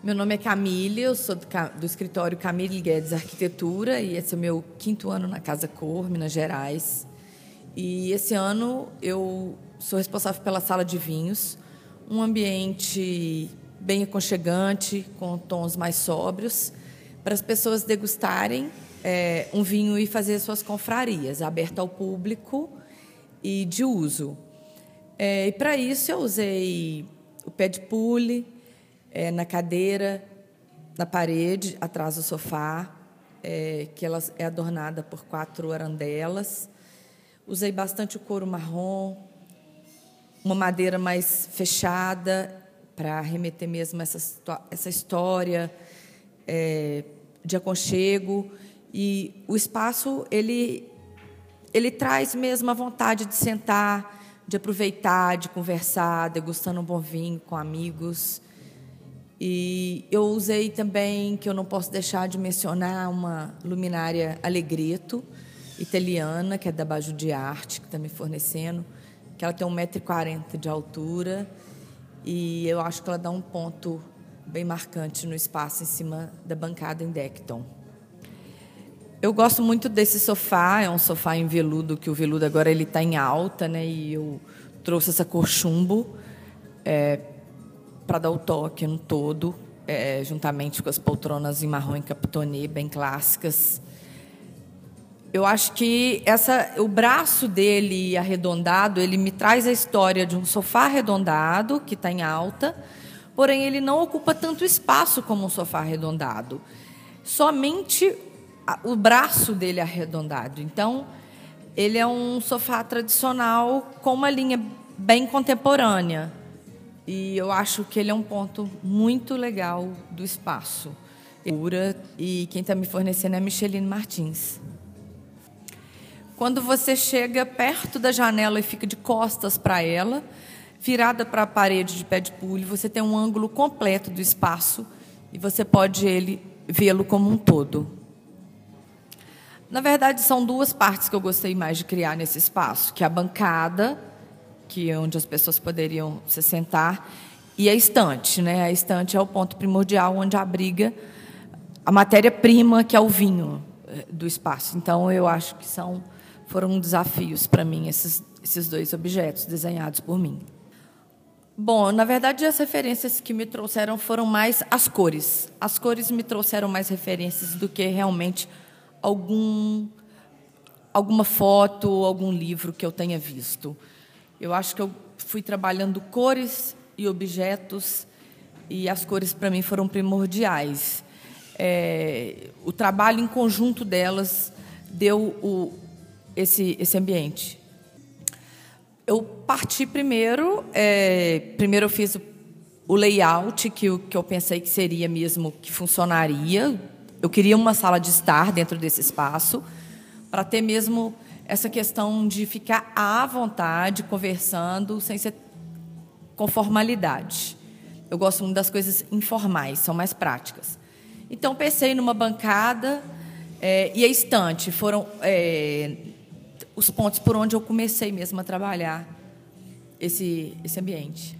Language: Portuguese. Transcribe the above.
Meu nome é Camille, eu sou do, do, escritório Camille Guedes Arquitetura e esse é o meu quinto ano na Casa Cor, Minas Gerais. E esse ano eu sou responsável pela sala de vinhos, um ambiente bem aconchegante, com tons mais sóbrios, para as pessoas degustarem é, um vinho e fazer suas confrarias, aberto ao público e de uso. É, e para isso eu usei o pé de pule é, na cadeira, na parede, atrás do sofá, é, que ela é adornada por quatro arandelas. Usei bastante o couro marrom, uma madeira mais fechada para remeter mesmo essa, essa história é, de aconchego e o espaço ele ele traz mesmo a vontade de sentar, de aproveitar, de conversar, degustando um bom vinho com amigos. E eu usei também, que eu não posso deixar de mencionar, uma luminária Alegreto, italiana, que é da Baju de Arte, que está me fornecendo, que ela tem 1,40m de altura e eu acho que ela dá um ponto bem marcante no espaço em cima da bancada em Decton. Eu gosto muito desse sofá, é um sofá em veludo, que o veludo agora ele está em alta, né? E eu trouxe essa cor chumbo é, para dar o toque no todo, é, juntamente com as poltronas em marrom e capitonê, bem clássicas. Eu acho que essa, o braço dele arredondado, ele me traz a história de um sofá arredondado que está em alta, porém ele não ocupa tanto espaço como um sofá arredondado. Somente o braço dele arredondado. Então, ele é um sofá tradicional com uma linha bem contemporânea. E eu acho que ele é um ponto muito legal do espaço. E quem está me fornecendo é Micheline Martins. Quando você chega perto da janela e fica de costas para ela, virada para a parede de pé de pule, você tem um ângulo completo do espaço e você pode ele vê-lo como um todo. Na verdade, são duas partes que eu gostei mais de criar nesse espaço, que é a bancada, que é onde as pessoas poderiam se sentar, e a estante, né? A estante é o ponto primordial onde abriga a matéria-prima, que é o vinho eh, do espaço. Então, eu acho que são foram desafios para mim esses, esses dois objetos desenhados por mim. Bom, na verdade, as referências que me trouxeram foram mais as cores. As cores me trouxeram mais referências do que realmente algum alguma foto, algum livro que eu tenha visto. Eu acho que eu fui trabalhando cores e objetos e as cores para mim foram primordiais. É, o trabalho em conjunto delas deu o, esse, esse ambiente? Eu parti primeiro, é, primeiro eu fiz o, o layout que, que eu pensei que seria mesmo que funcionaria. Eu queria uma sala de estar dentro desse espaço para ter mesmo essa questão de ficar à vontade, conversando, sem ser com formalidade. Eu gosto muito das coisas informais, são mais práticas. Então pensei numa bancada é, e a estante foram é, os pontos por onde eu comecei mesmo a trabalhar esse, esse ambiente.